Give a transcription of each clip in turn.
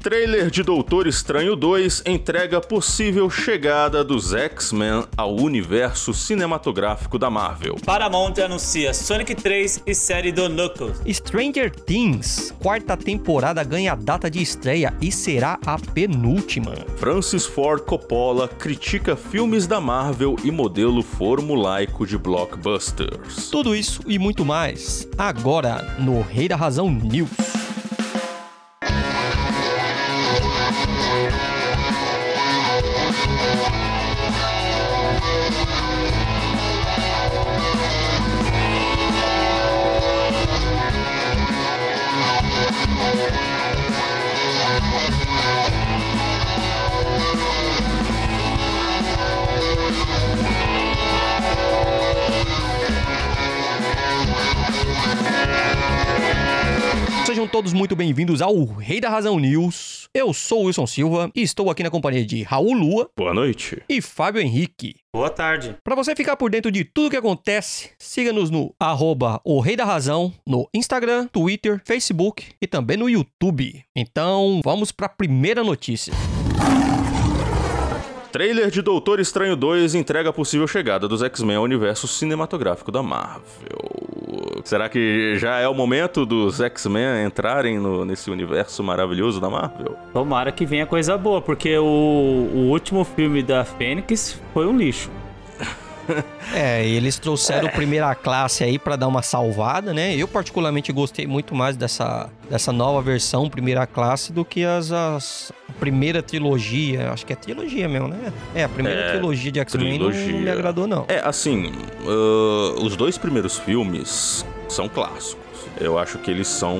Trailer de Doutor Estranho 2 entrega possível chegada dos X-Men ao universo cinematográfico da Marvel. Paramount anuncia Sonic 3 e série do Knuckles. Stranger Things, quarta temporada ganha data de estreia e será a penúltima. Francis Ford Coppola critica filmes da Marvel e modelo formulaico de blockbusters. Tudo isso e muito mais agora no Rei da Razão News. Sejam todos muito bem-vindos ao Rei da Razão News. Eu sou o Wilson Silva e estou aqui na companhia de Raul Lua Boa noite. e Fábio Henrique. Boa tarde. Para você ficar por dentro de tudo que acontece, siga-nos no arroba o Rei da Razão no Instagram, Twitter, Facebook e também no YouTube. Então, vamos para a primeira notícia. Trailer de Doutor Estranho 2 entrega possível chegada dos X-Men ao universo cinematográfico da Marvel. Será que já é o momento dos X-Men entrarem no- nesse universo maravilhoso da Marvel? Tomara que venha coisa boa, porque o, o último filme da Fênix foi um lixo. É, e eles trouxeram o primeira classe aí pra dar uma salvada, né? Eu particularmente gostei muito mais dessa, dessa nova versão primeira classe do que as, as a primeira trilogia. Acho que é trilogia mesmo, né? É, a primeira É, trilogia de X-Men não, me agradou não. É, assim, ah, os dois primeiros filmes são clássicos. Eu acho que eles são.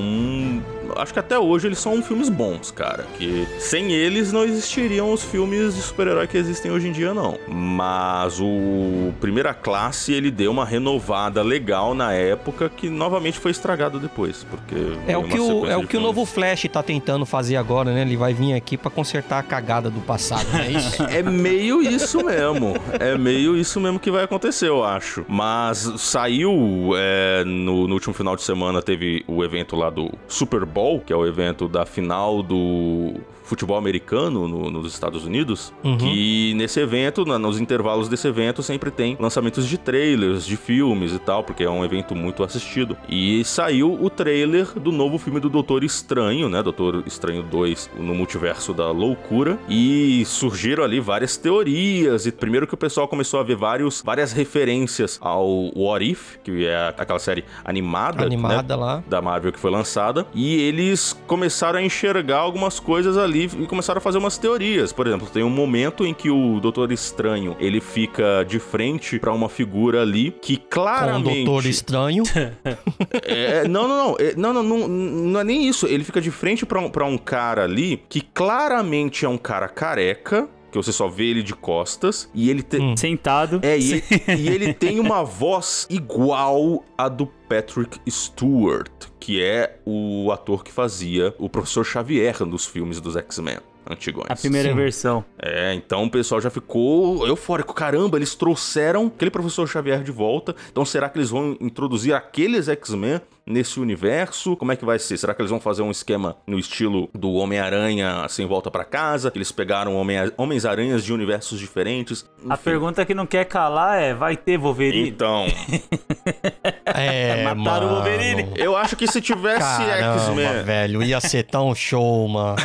Acho que até hoje eles são filmes bons, cara. Que sem eles não existiriam os filmes de super-herói que existem hoje em dia, não. Mas o Primeira Classe, ele deu uma renovada legal na época que novamente foi estragado depois. Porque. É o que o, é o que o novo Flash tá tentando fazer agora, né? Ele vai vir aqui pra consertar a cagada do passado, não é isso? É meio isso mesmo. É meio isso mesmo que vai acontecer, eu acho. Mas saiu é, no, no último final de semana teve o evento lá do Super Bowl, que é o evento da final do futebol americano no- nos Estados Unidos. Uhum. Que nesse evento, na- nos intervalos desse evento, sempre tem lançamentos de trailers, de filmes e tal, porque é um evento muito assistido. E saiu o trailer do novo filme do Doutor Estranho, né? Doutor Estranho 2 no multiverso da loucura. E surgiram ali várias teorias. E primeiro que o pessoal começou a ver vários, várias referências ao What If, que é aquela série animada, Animada né, lá. da Marvel que foi lançada. E eles começaram a enxergar algumas coisas ali e começaram a fazer umas teorias. Por exemplo, tem um momento em que o Doutor Estranho ele fica de frente pra uma figura ali que Com o claramente Doutor Estranho. é, não, não, não, é, não, não, não, não é nem isso. Ele fica de frente pra um, pra um cara ali que claramente é um cara careca, que você só vê ele de costas, e ele tem. Hum. Sentado. É, e, e ele tem uma voz igual a do Patrick Stewart, que é o ator que fazia o professor Xavier nos filmes dos X-Men antigões. A primeira Sim. versão. É, então o pessoal já ficou eufórico. Caramba, eles trouxeram aquele professor Xavier de volta. Então será que eles vão introduzir aqueles X-Men nesse universo? Como é que vai ser? Será que eles vão fazer um esquema no estilo do Homem-Aranha sem volta pra casa? Que eles pegaram Homem- Homens-Aranhas de universos diferentes? A Enfim. pergunta que não quer calar é: vai ter Wolverine? Então, É, Mataram o mano. Wolverine. eu acho que se tivesse X-Men. velho, ia ser tão show, mano.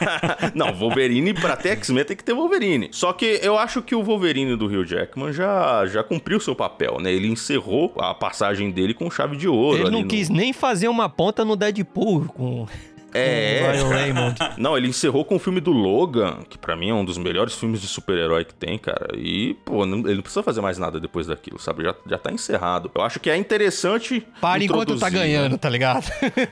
Não, Wolverine, pra ter X-Men tem que ter Wolverine. Só que eu acho que o Wolverine do Hugh Jackman já, já cumpriu seu papel, né? Ele encerrou a passagem dele com chave de ouro. Ele ali não no- quis nem fazer uma ponta no Deadpool com É. Ryan Raymond. Não, ele encerrou com o filme do Logan, que pra mim é um dos melhores filmes de super-herói que tem, cara. E, pô, não- ele não precisa fazer mais nada depois daquilo, sabe? Já, já tá encerrado. Eu acho que é interessante. Para enquanto tá né? ganhando, tá ligado?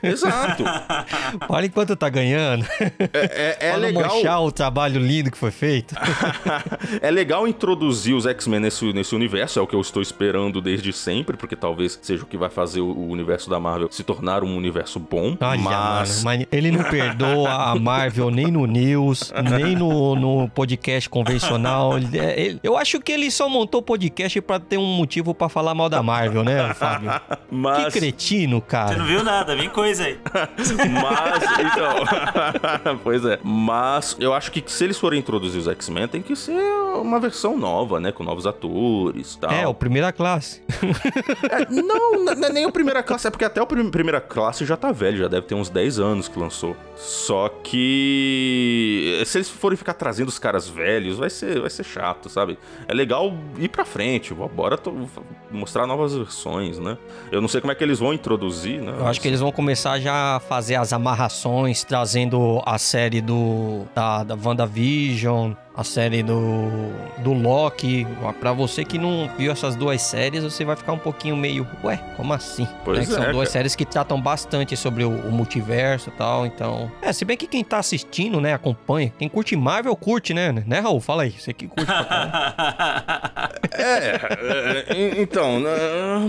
Exato. Para enquanto tá ganhando. É, é, é legal. manchar o trabalho lindo que foi feito. é legal introduzir os X-Men nesse, nesse universo, é o que eu estou esperando desde sempre, porque talvez seja o que vai fazer o, o universo da Marvel se tornar um universo bom. Olha, mas. mano, ele não perdoa a Marvel nem no News, nem no, no podcast convencional. Ele- é, ele- eu acho que ele só montou o podcast pra ter um motivo pra falar mal da Marvel, né, Fábio? Mas, Que cretino, Você não cara. viu nada, vem coisa aí. mas, então, pois é. Mas eu acho que se eles forem introduzir os X-Men, tem que ser uma versão nova, né? Com novos atores e tal. É, o primeira classe. É, não, não é nem o primeira classe, é porque até o prim- primeira classe já tá velho, já deve ter uns 10 anos que lançou. Só que se eles forem ficar trazendo os caras velhos, vai ser, vai ser chato, sabe? É legal ir pra frente, bora mostrar novas versões, né? Eu não sei como é que eles vão introduzir, né? Eu acho que eles vão começar já a fazer as amarrações, trazendo a série do da, da WandaVision, a série do, do Loki. Pra você que não viu essas duas séries, você vai ficar um pouquinho meio, ué, como assim? Pois Né, que é, são duas cara. séries que tratam bastante sobre o, o multiverso e tal, então... É, se bem que quem tá assistindo, né, acompanha. Quem curte Marvel, curte, né? Né, Raul? Fala aí, você que curte pra caramba. É, é, então, né,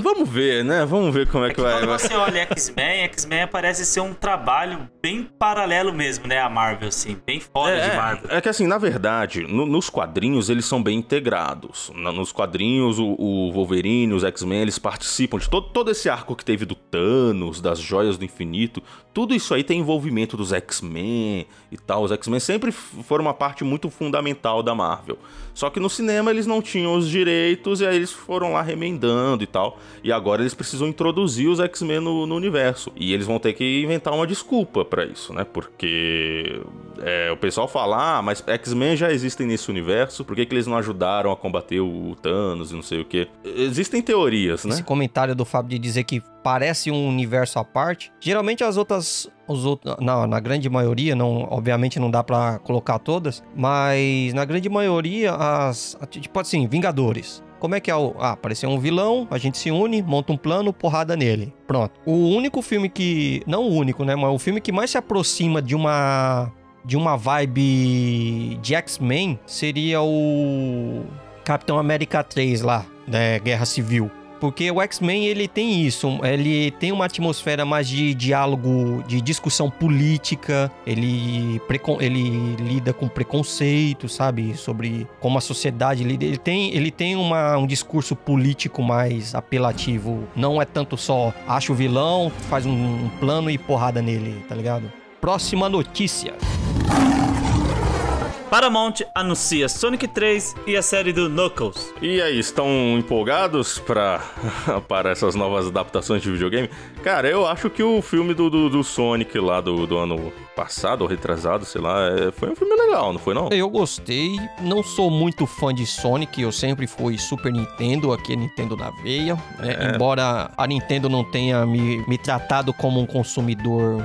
vamos ver, né? Vamos ver como é É que que vai. quando vai- você olha X-Men, X-Men parece ser um trabalho bem paralelo mesmo, né? A Marvel, assim, bem fora de Marvel. É, é que assim, na verdade, no- nos quadrinhos eles são bem integrados. Nos quadrinhos, o, o Wolverine, os X-Men, eles participam de todo, todo esse arco que teve do Thanos, das Joias do Infinito. Tudo isso aí tem envolvimento dos X-Men e tal. Os X-Men sempre foram uma parte muito fundamental da Marvel. Só que no cinema eles não tinham os direitos e aí eles foram lá remendando e tal. E agora eles precisam introduzir os X-Men no, no universo. E eles vão ter que inventar uma desculpa pra isso, né? Porque é, o pessoal fala, ah, mas X-Men já existem nesse universo, por que, que eles não ajudaram a combater o Thanos e não sei o quê? Existem teorias, né? Esse comentário do Fábio de dizer que parece um universo à parte. Geralmente as outras. Os outros, na, na grande maioria, não, obviamente não dá pra colocar todas, mas na grande maioria, as. Tipo assim, Vingadores. Como é que é o. Ah, apareceu um vilão, a gente se une, monta um plano, porrada nele. Pronto. O único filme que. Não o único, né? Mas o filme que mais se aproxima de uma. De uma vibe de X-Men seria o. Capitão América 3 lá, da Guerra Civil. Porque o X-Men, ele tem isso, ele tem uma atmosfera mais de diálogo, de discussão política, ele, ele lida com preconceito, sabe? Sobre como a sociedade lida. Ele tem, ele tem uma, um discurso político mais apelativo. Não é tanto só acha o vilão, faz um, um plano e porrada nele, tá ligado? Próxima notícia. Thank you. Paramount anuncia Sonic 3 e a série do Knuckles. E aí, estão empolgados pra, para essas novas adaptações de videogame? Cara, eu acho que o filme do, do, do Sonic lá do, do ano passado, ou retrasado, sei lá, é- foi um filme legal, não foi não? Eu gostei, não sou muito fã de Sonic, eu sempre fui Super Nintendo, aqui é Nintendo na veia, né? Embora a Nintendo não tenha me, me tratado como um consumidor,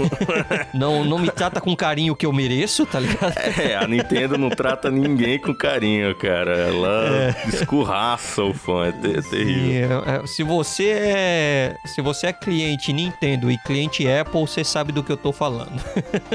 não, não me trata com o carinho que eu mereço, tá ligado? É, a Nintendo não trata ninguém com carinho, cara. Ela escurraça o fã, é, te- é terrível. E, é, é, se você é se você é cliente Nintendo e cliente Apple, você sabe do que eu tô falando.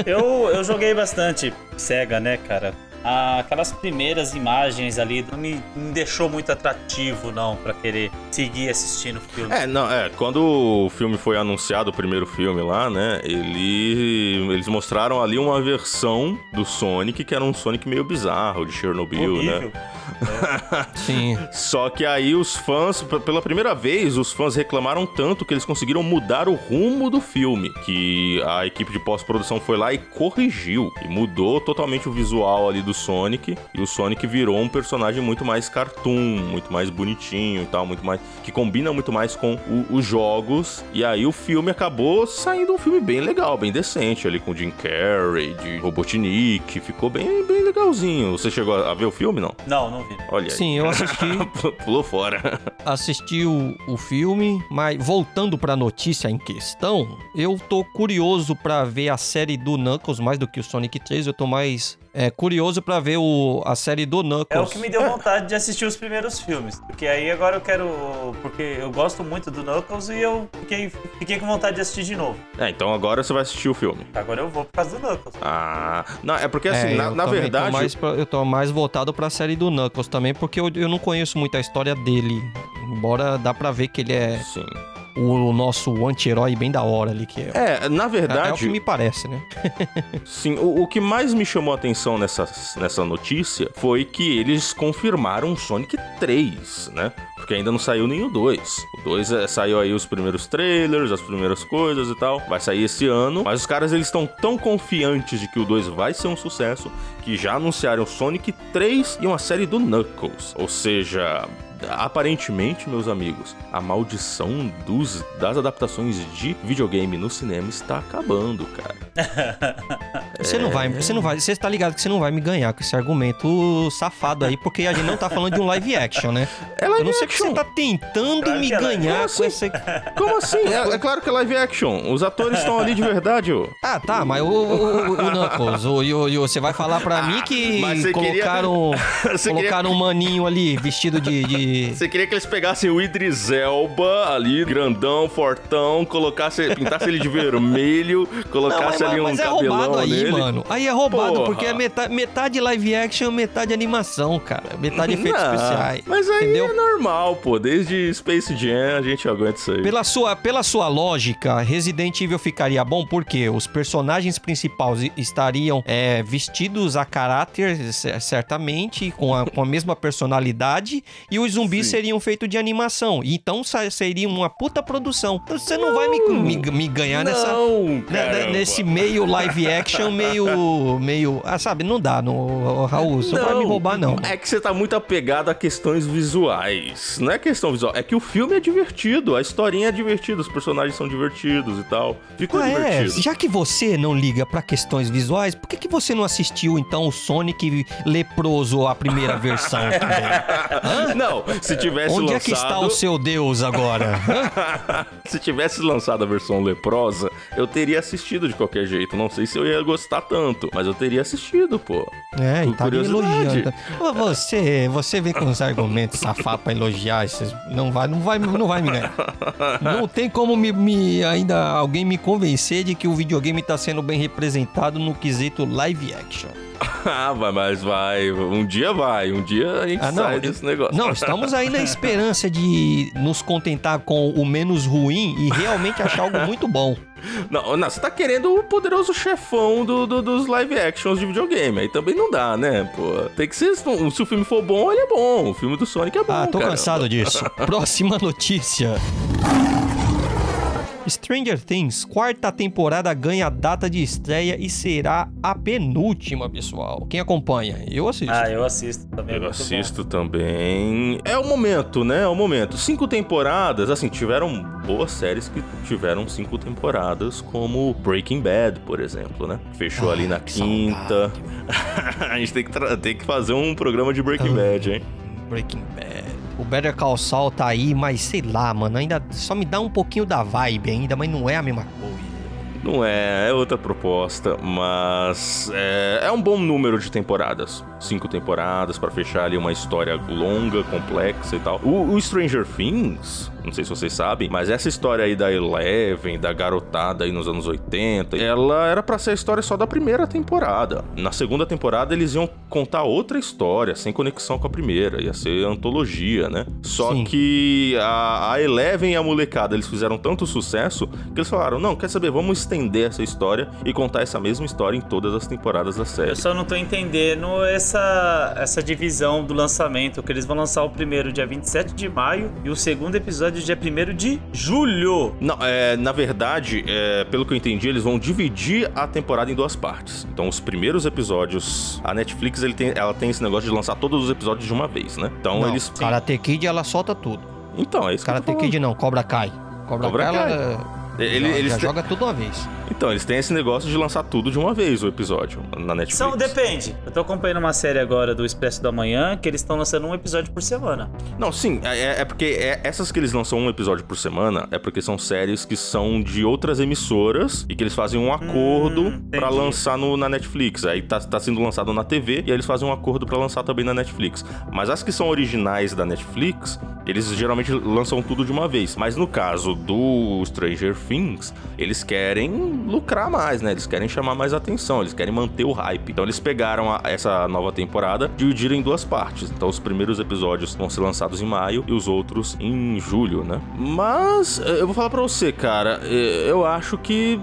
Eu, eu joguei bastante Sega, né, cara? Aquelas primeiras imagens ali não me, me deixou muito atrativo, não, pra querer seguir assistindo o filme. É, não, é, quando o filme foi anunciado, o primeiro filme lá, né, ele, eles mostraram ali uma versão do Sonic, que era um Sonic meio bizarro, de Chernobyl, Horrível. né? Sim. Só que aí os fãs, pela primeira vez, os fãs reclamaram tanto que eles conseguiram mudar o rumo do filme. Que a equipe de pós-produção foi lá e corrigiu. E mudou totalmente o visual ali do Sonic. E o Sonic virou um personagem muito mais cartoon, muito mais bonitinho e tal, muito mais. que combina muito mais com o- os jogos. E aí o filme acabou saindo um filme bem legal, bem decente ali, com Jim Carrey, de Robotnik. Ficou bem, bem legalzinho. Você chegou a a ver o filme, não? Não, não vi. Olha aí. Sim, eu assisti. Pulou fora. assisti o, o filme, mas voltando pra notícia em questão, eu tô curioso pra ver a série do Knuckles mais do que o Sonic 3. Eu tô mais é, curioso pra ver o, a série do Knuckles. É o que me deu vontade de assistir os primeiros filmes. Porque aí agora eu quero. Porque eu gosto muito do Knuckles e eu fiquei, fiquei com vontade de assistir de novo. É, então agora você vai assistir o filme. Agora eu vou por causa do Knuckles. Ah, não, é porque assim, É, na, eu na verdade. Tô mais pra- eu tô mais voltado pra série do Knuckles também, porque eu, eu não conheço muito a história dele. Embora dá pra ver que ele é. Sim. O nosso anti-herói bem da hora ali, que é. É, na verdade. É, é o que me parece, né? sim, o, o, que mais me chamou a atenção nessa, nessa notícia foi que eles confirmaram Sonic 3, né? Porque ainda não saiu nem o 2. O 2 é, saiu aí os primeiros trailers, as primeiras coisas e tal. Vai sair esse ano. Mas os caras eles estão tão confiantes de que o 2 vai ser um sucesso que já anunciaram Sonic 3 e uma série do Knuckles. Ou seja, aparentemente, meus amigos, a maldição dos, das adaptações de videogame no cinema está acabando, cara. Você não vai, você não vai, você está ligado que você não vai me ganhar com esse argumento safado aí, porque a gente não tá falando de um live action, né? É live Eu não sei action. que você tá tentando claro me é ganhar com esse Como assim? É, é, claro que é live action. Os atores estão ali de verdade, ô. Ah, tá, mas o, o, o Knuckles, o, o, você vai falar pra ah, mim que colocaram, queria... colocaram queria... um maninho ali vestido de, de você queria que eles pegassem o Idris Elba ali, grandão, fortão, colocasse, pintasse ele de vermelho, colocasse não, mas, ali mas um é cabelão aí, nele. mano. Aí é roubado, Porra. porque é metade, metade live action, metade animação, cara. Metade efeitos não, especiais. Mas aí entendeu? é normal, pô. Desde Space Jam a gente aguenta isso aí. Pela sua, pela sua lógica, Resident Evil ficaria bom porque os personagens principais estariam é, vestidos a caráter, certamente, com a, com a mesma personalidade, e os zumbis Sim. seriam feitos de animação. Então seria uma puta produção. Então você não, não vai me, me, me ganhar não, nessa, né, nesse meio live action, meio. meio. Ah, sabe, não dá, no, Raul. Você não, vai me roubar, não. É que você tá muito apegado a questões visuais. Não é questão visual, é que o filme é divertido, a historinha é divertida, os personagens são divertidos e tal. Ficou ah, é? divertido. É. Já que você não liga para questões visuais, por que, que você não assistiu então o Sonic leproso, a primeira versão também? não, se tivesse Onde lançado... é que está o seu Deus agora? se tivesse lançado a versão leprosa, eu teria assistido de qualquer jeito. Não sei se eu ia gostar tanto, mas eu teria assistido, pô. É, e tá elogiando. Você, você vem com uns argumentos safados pra elogiar, não vai, não vai, não vai me ganhar. Não tem como me, me, ainda alguém me convencer de que o videogame tá sendo bem representado no quesito live action. ah, mas vai. Um dia vai. Um dia a gente ah, não, sai desse negócio. Não, estamos aí na esperança de nos contentar com o menos ruim e realmente achar algo muito bom. Não, não, você tá querendo o poderoso chefão do, do, dos live actions de videogame. Aí também não dá, né? Pô, tem que ser. Se o filme for bom, ele é bom. O filme do Sonic é bom. Ah, tô cansado disso. Próxima notícia. Stranger Things, quarta temporada ganha data de estreia e será a penúltima, pessoal. Quem acompanha? Eu assisto. Ah, eu assisto também. Eu assisto bom. também. É o momento, né? É o momento. Cinco temporadas, assim, tiveram boas séries que tiveram cinco temporadas, como Breaking Bad, por exemplo, né? Fechou ah, ali na quinta. a gente tem que, tem que fazer um programa de Breaking ah, Bad, hein? Breaking Bad. O Better Call Saul tá aí, mas sei lá, mano, ainda só me dá um pouquinho da vibe ainda, mas não é a mesma coisa. Não é, é outra proposta, mas é, é um bom número de temporadas. Cinco temporadas para fechar ali uma história longa, complexa e tal. O, o Stranger Things, não sei se vocês sabem, mas essa história aí da Eleven, da garotada aí nos anos 80, ela era para ser a história só da primeira temporada. Na segunda temporada eles iam contar outra história, sem conexão com a primeira, ia ser antologia, né? Só Sim. que a, a Eleven e a molecada, eles fizeram tanto sucesso que eles falaram: "Não, quer saber, vamos estender essa história e contar essa mesma história em todas as temporadas da série". Eu só não tô entendendo essa essa divisão do lançamento, que eles vão lançar o primeiro dia 27 de maio e o segundo episódio dia 1 de julho. Não, é, na verdade, é, pelo que eu entendi, eles vão dividir a temporada em duas partes. Então, os primeiros episódios, a Netflix ele tem, ela tem esse negócio de lançar todos os episódios de uma vez, né? Então, não, eles. Karate Kid, ela solta tudo. Então, é isso Karate que Kid não, Cobra Kai. Cobra, Cobra Kai, Kai. Ela ele, já, eles já te... joga tudo uma vez. Então, eles têm esse negócio de lançar tudo de uma vez o episódio na Netflix. São, depende. Eu tô acompanhando uma série agora do Expresso da Manhã que eles estão lançando um episódio por semana. Não, sim, é, é, é porque é, essas que eles lançam um episódio por semana é porque são séries que são de outras emissoras e que eles fazem um acordo hum, para lançar no, na Netflix. Aí tá, tá sendo lançado na TV e aí eles fazem um acordo para lançar também na Netflix. Mas as que são originais da Netflix, Eles geralmente lançam tudo de uma vez. Mas no caso do Stranger Things, eles querem lucrar mais, né? Eles querem chamar mais atenção, eles querem manter o hype. Então eles pegaram a, essa nova temporada, dividiram em duas partes. Então os primeiros episódios vão ser lançados em maio e os outros em julho, né? Mas eu vou falar para você, cara, eu acho que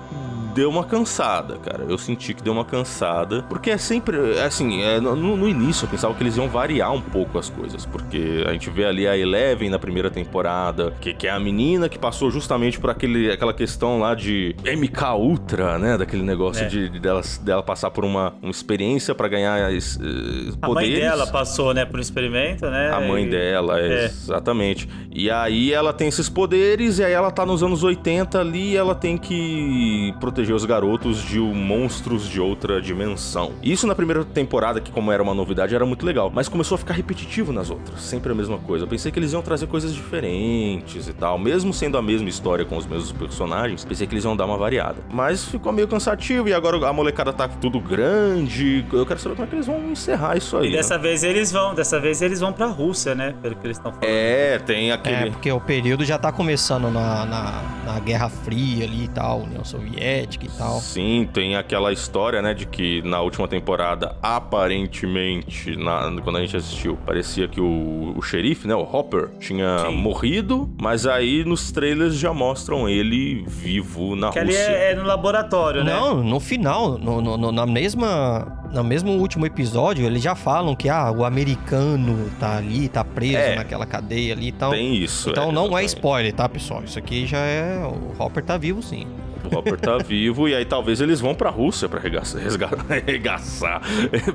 deu uma cansada, cara. Eu senti que deu uma cansada. Porque é sempre. Assim, é, no, no, início eu pensava que eles iam variar um pouco as coisas. Porque a gente vê ali a Eleven na primeira temporada, que, que é a menina que passou justamente por aquele, aquela questão lá de MK Ultra, né? Daquele negócio é. de, de dela, dela passar por uma, uma experiência para ganhar uh, poderes. A mãe dela passou, né, por um experimento, né? A mãe e... dela, é, é. exatamente. E aí ela tem esses poderes, e aí ela tá nos anos 80 ali e ela tem que proteger proteger os garotos de monstros de outra dimensão. Isso na primeira temporada, que como era uma novidade, era muito legal, mas começou a ficar repetitivo nas outras, sempre a mesma coisa. Eu pensei que eles iam trazer coisas diferentes e tal, mesmo sendo a mesma história com os mesmos personagens, pensei que eles iam dar uma variada. Mas ficou meio cansativo e agora a molecada tá tudo grande. Eu quero saber como é que eles vão encerrar isso aí. E dessa né? vez eles vão, dessa vez eles vão pra Rússia, né? Pelo que eles estão falando. É, tem aquele. É, porque o período já tá começando na, na, na Guerra Fria ali e tal, União Soviética e tal. Sim, tem aquela história, né, de que na última temporada, aparentemente, na, quando a gente assistiu, parecia que o, o xerife, né, o Hopper, tinha Sim. morrido, mas aí nos trailers já mostram ele vivo na que Rússia. Que ali é, é, no laboratório, né? Não, no final, no, no, na mesma no mesmo último episódio, eles já falam que ah, o americano tá ali, tá preso é, naquela cadeia ali e então, Tem isso. Então é, não é spoiler, tá, pessoal? Isso aqui já é. O Hopper tá vivo sim. O Hopper tá vivo e aí talvez eles vão pra Rússia pra arregaçar. Arregaçar.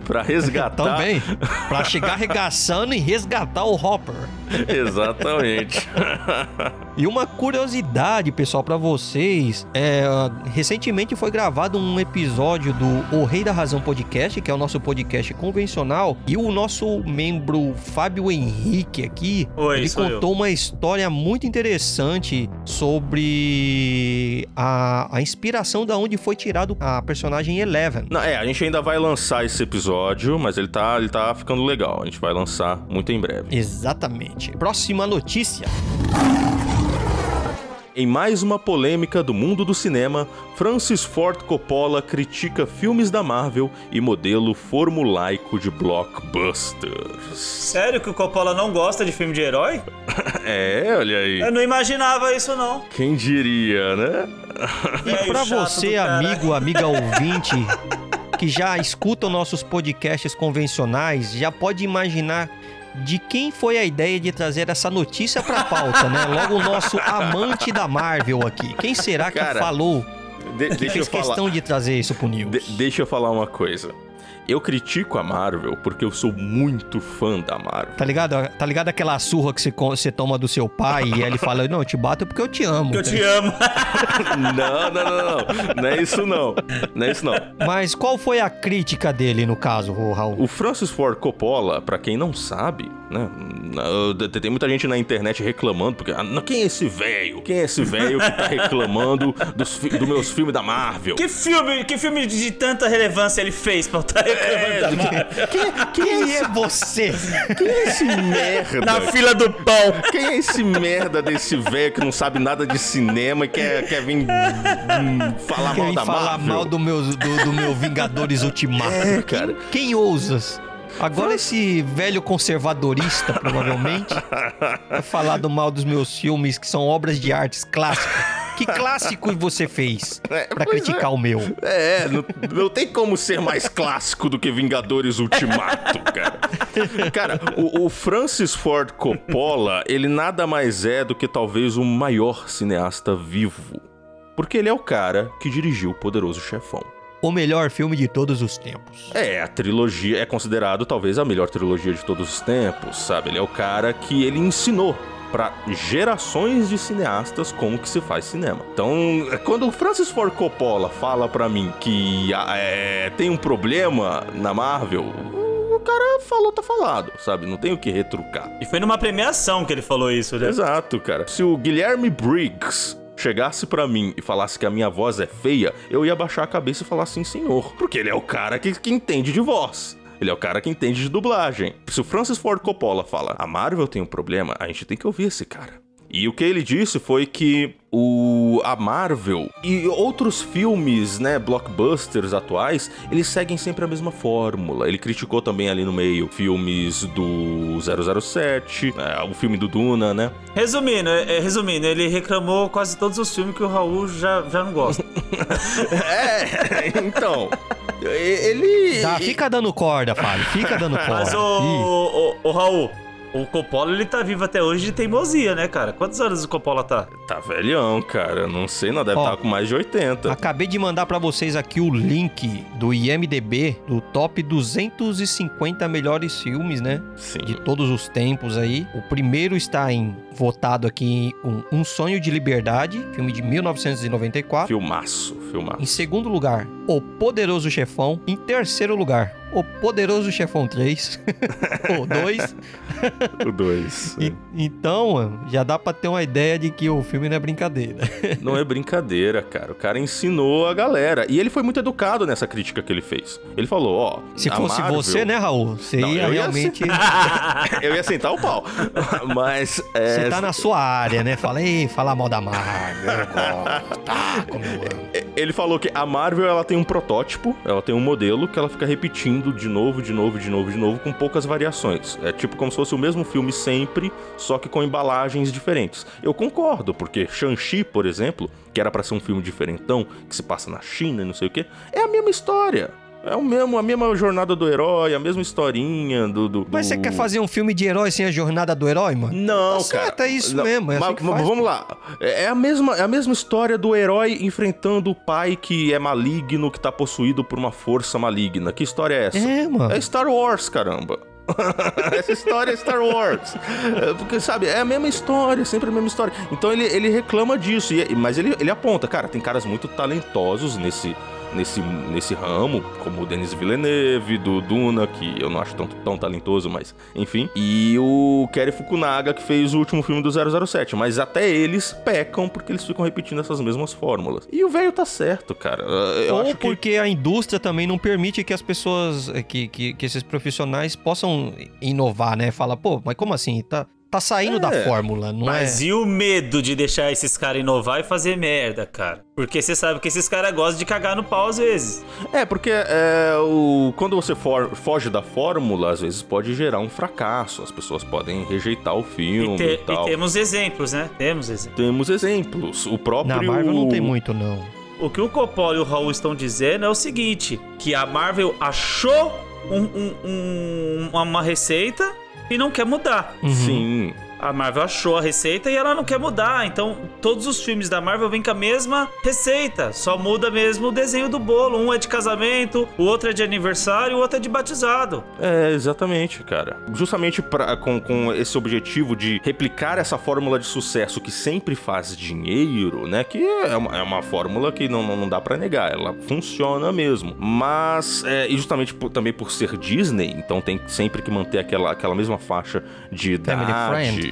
pra resgatar. Também. Pra chegar arregaçando e resgatar o Hopper. Exatamente. e uma curiosidade, pessoal, para vocês. É, recentemente foi gravado um episódio do O Rei da Razão Podcast, que é o nosso podcast convencional. E o nosso membro Fábio Henrique aqui, Oi, ele contou eu. uma história muito interessante sobre a a, inspiração da onde foi tirado a personagem Eleven. Não, é, a gente ainda vai lançar esse episódio, mas ele tá, ele tá ficando legal. A gente vai lançar muito em breve. Exatamente. Próxima notícia. Em mais uma polêmica do mundo do cinema, Francis Ford Coppola critica filmes da Marvel e modelo formulaico de blockbusters. Sério que o Coppola não gosta de filme de herói? é, olha aí. Eu não imaginava isso não. Quem diria, né? E pra você, amigo, amiga ouvinte, que já escuta nossos podcasts convencionais, já pode imaginar de quem foi a ideia de trazer essa notícia pra pauta, né? Logo o nosso amante da Marvel aqui. Quem será que Cara, falou? De, que fez questão falar. de trazer isso pro News? De, deixa eu falar uma coisa. Eu critico a Marvel porque eu sou muito fã da Marvel. Tá ligado? Tá ligado aquela surra que você, toma do seu pai e ele fala: Não, eu te bato porque eu te amo. Porque eu te amo. não, não, não, não. Não é isso não. Não é isso não. Mas qual foi a crítica dele no caso, Raul? O Francis Ford Coppola, para quem não sabe, né? Tem muita gente na internet reclamando, porque ah, quem é esse velho? Quem é esse velho que tá reclamando dos, dos meus filmes da Marvel? Que filme, que filme de tanta relevância ele fez pra estar reclamando é, da Quem, quem é você? Quem é esse merda? Na fila do pão. Quem é esse merda desse velho que não sabe nada de cinema e quer, quer vir falar quer mal da falar Marvel? mal do meu, do, do meu Vingadores Ultimato. É, cara. Quem, quem ousas? Agora esse velho conservadorista, provavelmente, vai falar do mal dos meus filmes, que são obras de artes clássicas. Que clássico você fez é, para criticar é. o meu? É, não, não, tem como ser mais clássico do que Vingadores Ultimato, cara. Cara, o, o, Francis Ford Coppola, ele nada mais é do que talvez o maior cineasta vivo. Porque ele é o cara que dirigiu o Poderoso Chefão o melhor filme de todos os tempos. É, a trilogia é considerado talvez a melhor trilogia de todos os tempos, sabe? Ele é o cara que ele ensinou para gerações de cineastas como que se faz cinema. Então, quando o Francis Ford Coppola fala para mim que é, tem um problema na Marvel, o cara falou, tá falado, sabe? Não tem o que retrucar. E foi numa premiação que ele falou isso, né? Exato, cara. Se o Guilherme Briggs chegasse para mim e falasse que a minha voz é feia, eu ia baixar a cabeça e falar assim, senhor. Porque ele é o cara que, que entende de voz. Ele é o cara que entende de dublagem. Se o Francis Ford Coppola fala, a Marvel tem um problema, a gente tem que ouvir esse cara. E o que ele disse foi que o a Marvel e outros filmes, né, blockbusters atuais, eles seguem sempre a mesma fórmula. Ele criticou também ali no meio filmes do 007, é, o filme do Duna, né? Resumindo, é, é, resumindo, ele reclamou quase todos os filmes que o Raul já, já não gosta. é, então. Ele. Tá, fica dando corda, Fábio. Fica dando corda. Mas o, o, o, o Raul, o Coppola, ele tá vivo até hoje de teimosia, né, cara? Quantos anos o Coppola tá? Tá velhão, cara. Não sei, não. Deve estar tá com mais de 80. Acabei de mandar para vocês aqui o link do IMDB, do top 250 melhores filmes, né? Sim. De todos os tempos aí. O primeiro está em votado aqui um, um Sonho de Liberdade, filme de 1994. Filmaço, filmaço. Em segundo lugar, O Poderoso Chefão. Em terceiro lugar, o Poderoso Chefão 3. o 2. o 2. É. Então, já dá pra ter uma ideia de que o filme não é brincadeira. não é brincadeira, cara. O cara ensinou a galera. E ele foi muito educado nessa crítica que ele fez. Ele falou, ó... Se fosse Marvel... você, né, Raul? Você não, ia realmente... eu ia sentar o pau. Mas... É... Você tá na sua área, né? Fala, ei, fala mal da Marvel. Tá, como. Ele falou que a Marvel, ela tem um protótipo, ela tem um modelo que ela fica repetindo de novo, de novo, de novo, de novo, com poucas variações. É tipo como se fosse o mesmo filme sempre, só que com embalagens diferentes. Eu concordo, porque Shang-Chi, por exemplo, que era para ser um filme diferentão, que se passa na China e não sei o que, é a mesma história. É o mesmo, a mesma jornada do herói, a mesma historinha do. do Mas você quer fazer um filme de herói sem a jornada do herói, mano? Não, tá cara. Certo, é isso não, mesmo. É mas, assim mas vamos lá. É, é a, mesma, é a mesma história do herói enfrentando o pai que é maligno, que tá possuído por uma força maligna. Que história é essa? É, mano. É Star Wars, caramba. Essa história é Star Wars. É, porque, sabe, é a mesma história, sempre a mesma história. Então ele, ele reclama disso, mas ele, ele aponta, cara, tem caras muito talentosos nesse, nesse, nesse ramo, como o Denis Villeneuve, do Duna, que eu não acho tão, tão talentoso, mas enfim. E o Kerry Fukunaga, que fez o último filme do 007. Mas até eles pecam porque eles ficam repetindo essas mesmas fórmulas. E o velho tá certo, cara. Eu Ou porque que... a indústria também não permite que as pessoas, que, que, que esses profissionais possam inovar, né? Fala, pô, mas como assim? Tá, tá saindo é. da fórmula, não Mas é? e o medo de deixar esses caras inovar e fazer merda, cara? Porque você sabe que esses caras gostam de cagar no pau às vezes. É, porque é, o, quando você for, foge da fórmula, às vezes pode gerar um fracasso. As pessoas podem rejeitar o filme e, te, e tal. E temos exemplos, né? Temos exemplos. Temos exemplos. O próprio... Na Marvel não tem muito, não. O que o Coppola e o Raul estão dizendo é o seguinte, que a Marvel achou um, um, um, uma receita e não quer mudar. Uhum. Sim a Marvel achou a receita e ela não quer mudar. Então, todos os filmes da Marvel vêm com a mesma receita, só muda mesmo o desenho do bolo. Um é de casamento, o outro é de aniversário, o outro é de batizado. É, exatamente, cara. Justamente pra, com, com esse objetivo de replicar essa fórmula de sucesso que sempre faz dinheiro, né? Que é uma, é uma fórmula que não, não dá para negar, ela funciona mesmo. Mas, é, e justamente por, também por ser Disney, então tem sempre que manter aquela, aquela mesma faixa de idade family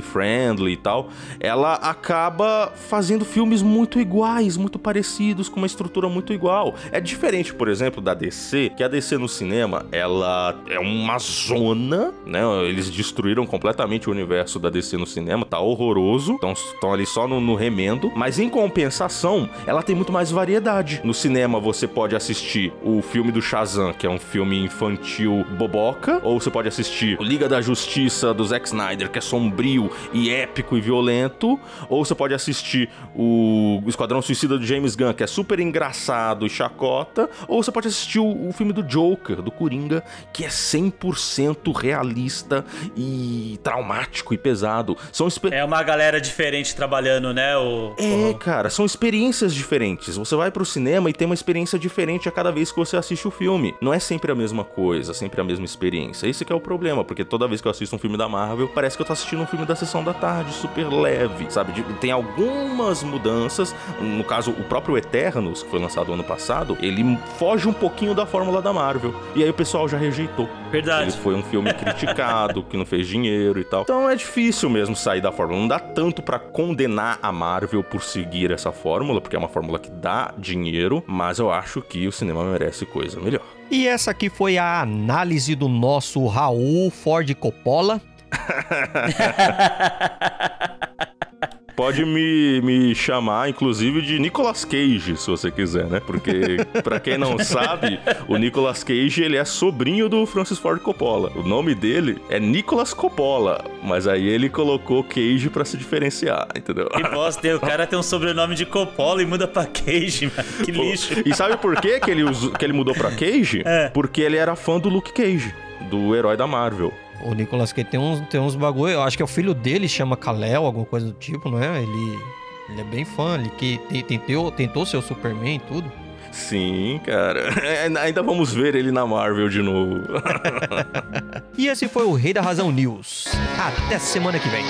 friendly e tal, ela acaba fazendo filmes muito iguais, muito parecidos, com uma estrutura muito igual. É diferente, por exemplo, da DC, que a DC no cinema, ela é uma zona, né? Eles destruíram completamente o universo da DC no cinema, tá horroroso, estão ali só no, no remendo, mas em compensação, ela tem muito mais variedade. No cinema você pode assistir o filme do Shazam, que é um filme infantil boboca, ou você pode assistir o Liga da Justiça do Zack Snyder, que é sombrio e épico e violento, ou você pode assistir o Esquadrão Suicida do James Gunn, que é super engraçado e chacota, ou você pode assistir o, o filme do Joker, do Coringa, que é 100% realista e traumático e pesado. São É uma galera diferente trabalhando, né? O... É, cara, são experiências diferentes. Você vai pro cinema e tem uma experiência diferente a cada vez que você assiste o filme. Não é sempre a mesma coisa, sempre a mesma experiência. Esse é o problema, porque toda vez que eu assisto um filme da Marvel, parece que eu tá assistindo um filme da sessão da tarde, super leve, sabe? De- Tem algumas mudanças. No caso, o próprio Eternos, que foi lançado ano passado, ele foge um pouquinho da fórmula da Marvel. E aí o pessoal já rejeitou. Ele Verdade. foi um filme criticado, que não fez dinheiro e tal. Então é difícil mesmo sair da fórmula. Não dá tanto pra condenar a Marvel por seguir essa fórmula, porque é uma fórmula que dá dinheiro, mas eu acho que o cinema merece coisa melhor. E essa aqui foi a análise do nosso Raul Ford Coppola. Pode me, me chamar, inclusive, de Nicolas Cage, se você quiser, né? Porque, pra quem não sabe, o Nicolas Cage, ele é sobrinho do Francis Ford Coppola. O nome dele é Nicolas Coppola, mas aí ele colocou Cage pra se diferenciar, entendeu? Que bosta, o cara tem um sobrenome de Coppola e muda pra Cage, mano. Que lixo. E sabe por quê que ele, us- que ele mudou pra Cage? É. Porque ele era fã do Luke Cage, do herói da Marvel. O Nicolas Cage tem uns, tem uns bagulho. Eu acho que é o filho dele, chama Kal-El, alguma coisa do tipo, não é? Ele, ele é bem fã, ele que te- tentou, tentou ser o Superman e tudo. Sim, cara. É, Ainda vamos ver ele na Marvel de novo. E esse foi o Rei da Razão News. Até semana que vem.